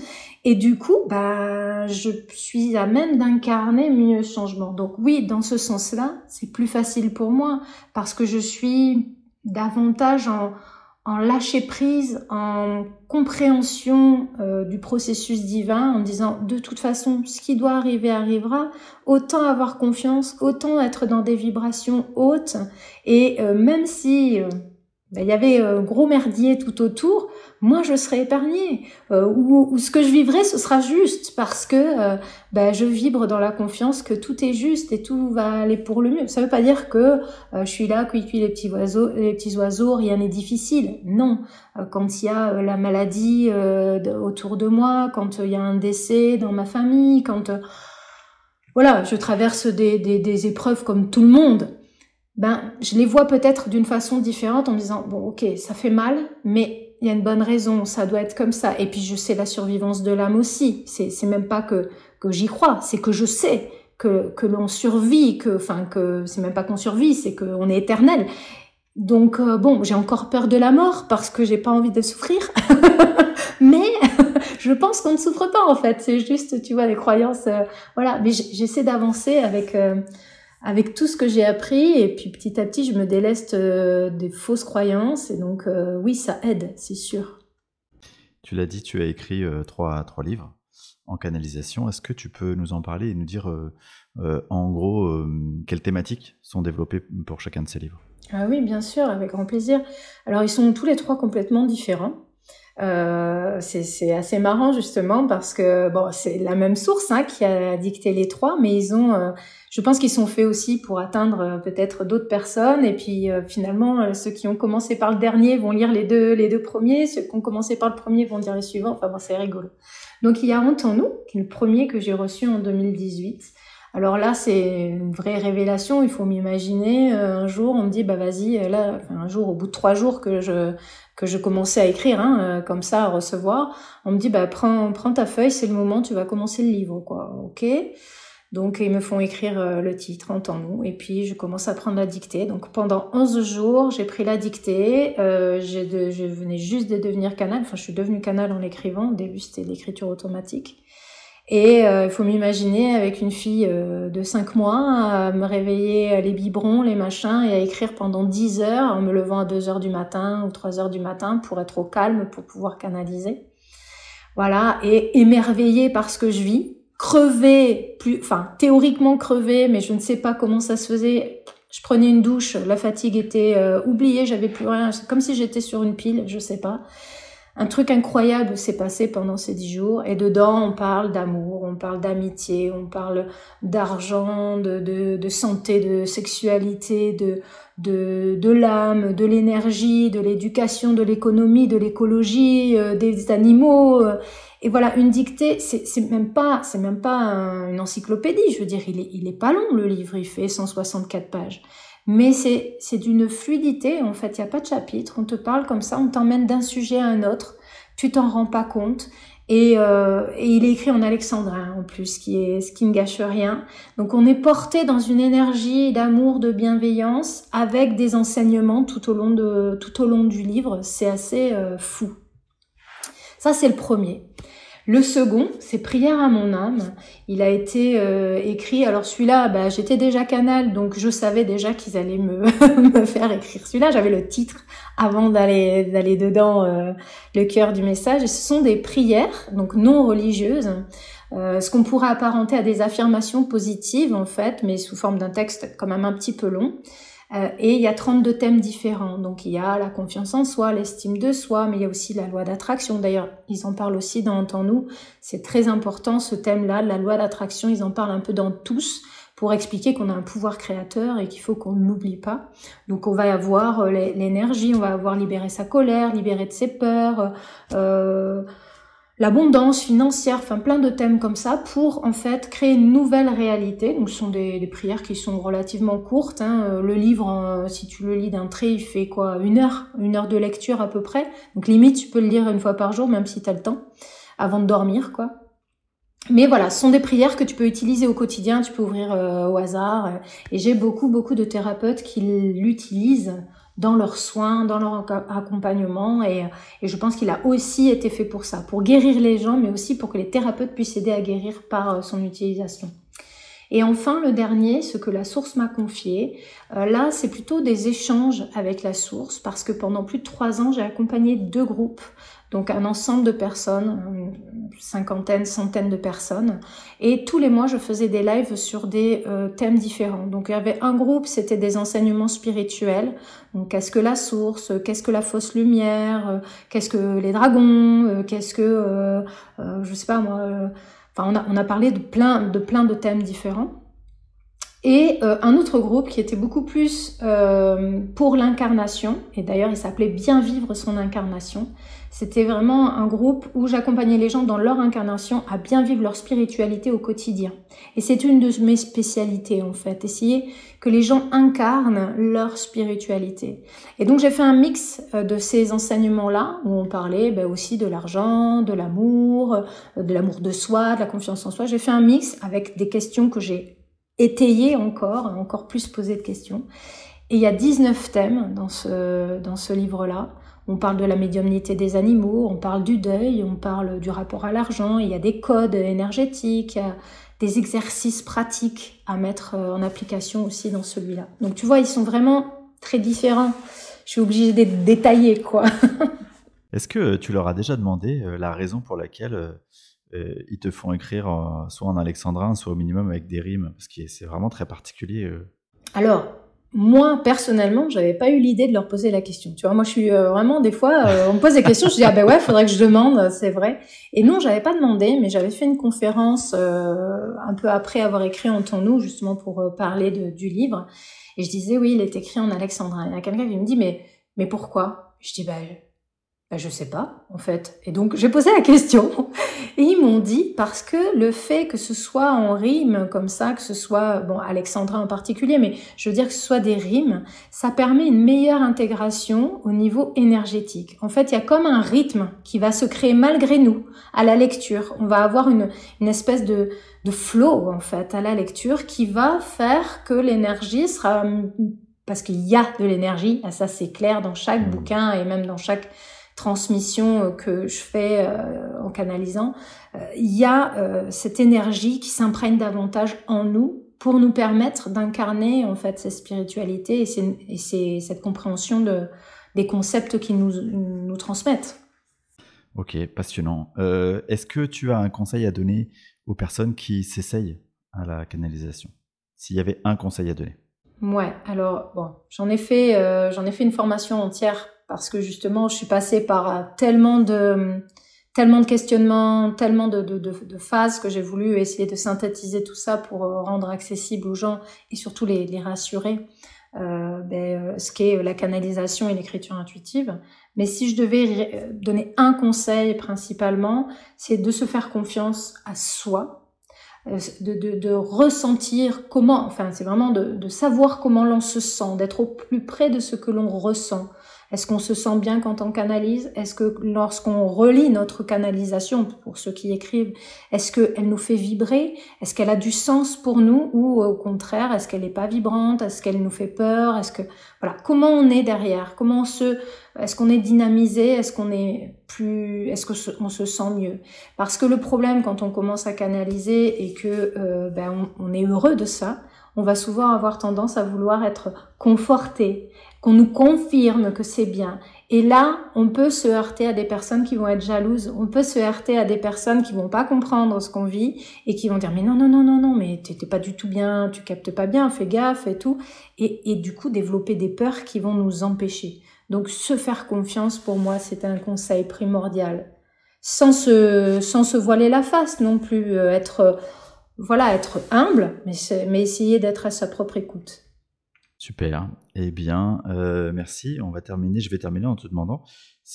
Et du coup, bah, je suis à même d'incarner mieux le changement. Donc oui, dans ce sens-là, c'est plus facile pour moi parce que je suis davantage en, en lâcher prise, en compréhension euh, du processus divin, en disant de toute façon, ce qui doit arriver arrivera, autant avoir confiance, autant être dans des vibrations hautes, et euh, même si euh, ben, il y avait gros merdier tout autour, moi je serai épargnée. Euh, ou, ce que je vivrai, ce sera juste parce que euh, ben, je vibre dans la confiance que tout est juste et tout va aller pour le mieux. Ça veut pas dire que euh, je suis là, cuit cuit les petits oiseaux, les petits oiseaux, rien n'est difficile. Non, quand il y a la maladie autour de moi, quand il y a un décès dans ma famille, quand voilà, je traverse des épreuves comme tout le monde ben, je les vois peut-être d'une façon différente en me disant, bon, ok, ça fait mal, mais il y a une bonne raison, ça doit être comme ça. Et puis, je sais la survivance de l'âme aussi. C'est, c'est même pas que, que j'y crois, c'est que je sais que, que l'on survit, que, enfin, que c'est même pas qu'on survit, c'est qu'on est éternel. Donc, euh, bon, j'ai encore peur de la mort parce que j'ai pas envie de souffrir. mais je pense qu'on ne souffre pas, en fait. C'est juste, tu vois, les croyances, euh, voilà. Mais j'essaie d'avancer avec, euh, avec tout ce que j'ai appris et puis petit à petit je me déleste euh, des fausses croyances et donc euh, oui ça aide c'est sûr. Tu l'as dit, tu as écrit euh, trois, trois livres en canalisation. Est-ce que tu peux nous en parler et nous dire en gros quelles thématiques sont développées pour chacun de ces livres? Ah oui bien sûr avec grand plaisir. Alors ils sont tous les trois complètement différents. Euh, c'est assez marrant justement parce que bon, c'est la même source hein, qui a dicté les trois, mais ils ont, euh, je pense qu'ils sont faits aussi pour atteindre euh, peut-être d'autres personnes. Et puis finalement, ceux qui ont commencé par le dernier vont lire les deux, les deux premiers, ceux qui ont commencé par le premier vont dire les suivants. Enfin bon, c'est rigolo. Donc il y a Honte en nous, qui est le premier que j'ai reçu en 2018. Alors là, c'est une vraie révélation. Il faut m'imaginer un jour, on me dit bah vas-y, là, un jour, au bout de trois jours que je que je commençais à écrire, hein, euh, comme ça, à recevoir, on me dit, bah, prends, prends ta feuille, c'est le moment, tu vas commencer le livre, quoi. Ok. Donc, ils me font écrire euh, le titre, entends-nous, et puis je commence à prendre la dictée. Donc, pendant 11 jours, j'ai pris la dictée. Euh, de, je venais juste de devenir canal. Enfin, je suis devenue canal en l'écrivant. Au début, c'était l'écriture automatique. Et euh, il faut m'imaginer avec une fille euh, de 5 mois à me réveiller les biberons, les machins et à écrire pendant 10 heures en me levant à 2 heures du matin ou 3 heures du matin pour être au calme, pour pouvoir canaliser. Voilà, et émerveillée par ce que je vis, crevée, plus, enfin théoriquement crevée, mais je ne sais pas comment ça se faisait. Je prenais une douche, la fatigue était euh, oubliée, j'avais plus rien, comme si j'étais sur une pile, je sais pas un truc incroyable s'est passé pendant ces dix jours et dedans on parle d'amour, on parle d'amitié, on parle d'argent, de, santé, de sexualité, de, l'âme, de l'énergie, de l'éducation, de l'économie, de l'écologie, euh, des animaux. Euh. et voilà, une dictée, c'est même pas, même pas une encyclopédie. Je veux dire, il est, il est pas long le livre, il fait 164 pages mais c'est d'une fluidité, en fait, il n'y a pas de chapitre, on te parle comme ça, on t'emmène d'un sujet à un autre, tu t'en rends pas compte, et, euh, et, il est écrit en alexandrin en plus, qui est, ce qui ne gâche rien. Donc on est porté dans une énergie d'amour, de bienveillance, avec des enseignements tout au long, de, tout au long du livre, c'est assez euh, fou. Ça c'est le premier. Le second, c'est Prière à mon âme. Il a été euh, écrit. Alors celui-là, bah, j'étais déjà canal, donc je savais déjà qu'ils allaient me, me faire écrire celui-là. J'avais le titre avant d'aller d'aller dedans euh, le cœur du message. Ce sont des prières, donc non religieuses. Euh, ce qu'on pourrait apparenter à des affirmations positives en fait, mais sous forme d'un texte quand même un petit peu long. Euh, et il y a 32 thèmes différents. Donc il y a la confiance en soi, l'estime de soi, mais il y a aussi la loi d'attraction. D'ailleurs, ils en parlent aussi dans Entends-nous. C'est très important ce thème-là, la loi d'attraction. Ils en parlent un peu dans tous pour expliquer qu'on a un pouvoir créateur et qu'il faut qu'on n'oublie pas. Donc on va avoir euh, l'énergie, on va avoir libéré sa colère, libéré de ses peurs. Euh, l'abondance financière, enfin plein de thèmes comme ça pour en fait créer une nouvelle réalité. Donc ce sont des, des prières qui sont relativement courtes. Hein. Euh, le livre, euh, si tu le lis d'un trait, il fait quoi? Une heure, une heure de lecture à peu près. Donc limite, tu peux le lire une fois par jour, même si tu as le temps, avant de dormir, quoi. Mais voilà, ce sont des prières que tu peux utiliser au quotidien, tu peux ouvrir euh, au hasard. et j'ai beaucoup, beaucoup de thérapeutes qui l'utilisent dans leurs soins, dans leur accompagnement. Et, et je pense qu'il a aussi été fait pour ça, pour guérir les gens, mais aussi pour que les thérapeutes puissent aider à guérir par euh, son utilisation. Et enfin, le dernier, ce que la source m'a confié, euh, là, c'est plutôt des échanges avec la source, parce que pendant plus de trois ans, j'ai accompagné deux groupes donc un ensemble de personnes, une cinquantaine, centaine de personnes. Et tous les mois, je faisais des lives sur des euh, thèmes différents. Donc il y avait un groupe, c'était des enseignements spirituels. Donc qu'est-ce que la source, qu'est-ce que la fausse lumière, euh, qu'est-ce que les dragons, euh, qu'est-ce que, je sais pas moi. On a, parlé de plein, de plein de thèmes différents. Et un autre groupe qui était beaucoup plus pour l'incarnation, et d'ailleurs il s'appelait Bien vivre son incarnation. C'était vraiment un groupe où j'accompagnais les gens dans leur incarnation à bien vivre leur spiritualité au quotidien. Et c'est une de mes spécialités en fait, essayer que les gens incarnent leur spiritualité. Et donc j'ai fait un mix euh, de ces enseignements-là où on parlait ben, aussi de l'argent, de l'amour, euh, de l'amour de soi, de la confiance en soi. J'ai fait un mix avec des questions que j'ai étayées encore, encore plus posées de questions. Et il y a 19 thèmes dans ce, dans ce livre-là. On parle de la médiumnité des animaux, on parle du deuil, on parle du rapport à l'argent, il y a des codes énergétiques, des exercices pratiques à mettre euh, en application aussi dans celui-là. Donc tu vois, ils sont vraiment très différents. Je suis obligée d'être détaillée, quoi. Est-ce que tu leur as déjà demandé euh, la raison pour laquelle euh, ils te font écrire soit en alexandrin, soit au minimum avec des rimes? Parce que c'est vraiment très particulier. Alors, moi personnellement, j'avais pas eu l'idée de leur poser la question. Tu vois, moi je suis euh, vraiment des fois, euh, on me pose des questions, je dis ah ben ouais, faudrait que je demande, c'est vrai. Et non, j'avais pas demandé, mais j'avais fait une conférence euh, un peu après avoir écrit en ton nous justement pour parler de, du livre. Et je disais oui, il est écrit en alexandrin. Il y a quelqu'un qui me dit mais mais pourquoi? Je dis bah ben, je sais pas, en fait. Et donc, j'ai posé la question. Et ils m'ont dit, parce que le fait que ce soit en rime comme ça, que ce soit, bon, Alexandra en particulier, mais je veux dire que ce soit des rimes, ça permet une meilleure intégration au niveau énergétique. En fait, il y a comme un rythme qui va se créer malgré nous à la lecture. On va avoir une, une espèce de, de flow, en fait, à la lecture qui va faire que l'énergie sera parce qu'il y a de l'énergie, ça c'est clair dans chaque mmh. bouquin et même dans chaque transmission euh, que je fais euh, en canalisant, euh, il y a cette énergie qui s'imprègne davantage en nous pour nous permettre d'incarner en fait cette spiritualité et, cette compréhension de, des concepts qu'ils nous, nous transmettent. Ok, passionnant. est-ce que tu as un conseil à donner aux personnes qui s'essayent à la canalisation? S'il y avait un conseil à donner? Ouais, alors bon, j'en ai fait, j'en ai fait une formation entière parce que justement, je suis passée par euh, tellement de tellement de questionnements, tellement de, de, phases que j'ai voulu essayer de synthétiser tout ça pour euh, rendre accessible aux gens et surtout les, les rassurer. Euh, ben, euh, ce qu'est la canalisation et l'écriture intuitive. Mais si je devais donner un conseil principalement, c'est de se faire confiance à soi, de, de, de ressentir comment, enfin c'est vraiment de, de savoir comment l'on se sent, d'être au plus près de ce que l'on ressent, est-ce qu'on se sent bien quand on canalise? Est-ce que lorsqu'on relit notre canalisation, pour ceux qui écrivent, est-ce qu'elle nous fait vibrer? Est-ce qu'elle a du sens pour nous? Ou au contraire, est-ce qu'elle n'est pas vibrante? Est-ce qu'elle nous fait peur? Est-ce que voilà, comment on est derrière? Comment on se est-ce qu'on est dynamisé? Est-ce qu'on est plus Est-ce qu'on se sent mieux? Parce que le problème quand on commence à canaliser et que euh, ben, on est heureux de ça, on va souvent avoir tendance à vouloir être conforté, qu'on nous confirme que c'est bien. Et là, on peut se heurter à des personnes qui vont être jalouses, on peut se heurter à des personnes qui vont pas comprendre ce qu'on vit et qui vont dire mais non non non non non mais t'es pas du tout bien, tu captes pas bien, fais gaffe et tout, et, et du coup développer des peurs qui vont nous empêcher. Donc se faire confiance pour moi c'est un conseil primordial, sans se sans se voiler la face non plus, euh, être voilà être humble, mais mais essayer d'être à sa propre écoute. Super. Eh bien, euh, merci. On va terminer. Je vais terminer en te demandant,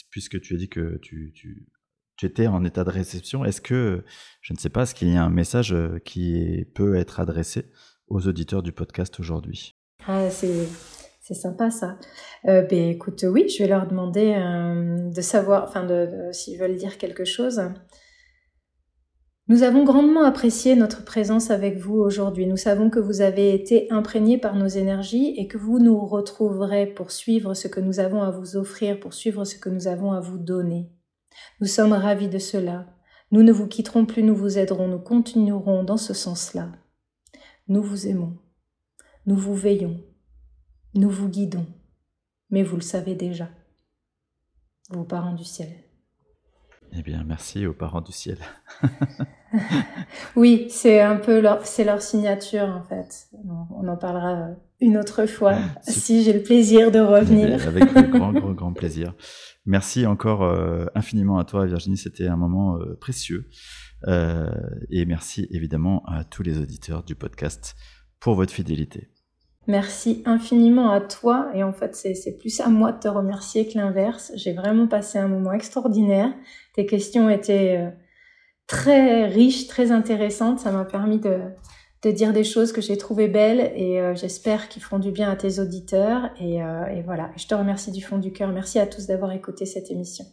puisque tu as dit que tu, étais en état de réception, est-ce que, je ne sais pas, est-ce qu'il y a un message euh, qui peut être adressé aux auditeurs du podcast aujourd'hui? Ah, c'est, sympa ça. Euh, ben, écoute, oui, je vais leur demander de savoir, enfin, s'ils veulent dire quelque chose. Nous avons grandement apprécié notre présence avec vous aujourd'hui. Nous savons que vous avez été imprégnés par nos énergies et que vous nous retrouverez pour suivre ce que nous avons à vous offrir, pour suivre ce que nous avons à vous donner. Nous sommes ravis de cela. Nous ne vous quitterons plus, nous vous aiderons, nous continuerons dans ce sens-là. Nous vous aimons. Nous vous veillons. Nous vous guidons. Mais vous le savez déjà. Vos parents du ciel. Eh bien, merci aux parents du ciel. oui, c'est un peu leur, c'est leur signature en fait. On en parlera euh, une autre fois si j'ai le plaisir de revenir. Avec grand, grand, grand plaisir. Merci encore euh, infiniment à toi, Virginie. C'était un moment euh, précieux. et merci évidemment à tous les auditeurs du podcast pour votre fidélité. Merci infiniment à toi et en fait c'est plus à moi de te remercier que l'inverse. J'ai vraiment passé un moment extraordinaire. Tes questions étaient très riches, très intéressantes. Ça m'a permis de, de, dire des choses que j'ai trouvées belles et euh, j'espère qu'ils feront du bien à tes auditeurs. Et, euh, et voilà, je te remercie du fond du cœur. Merci à tous d'avoir écouté cette émission.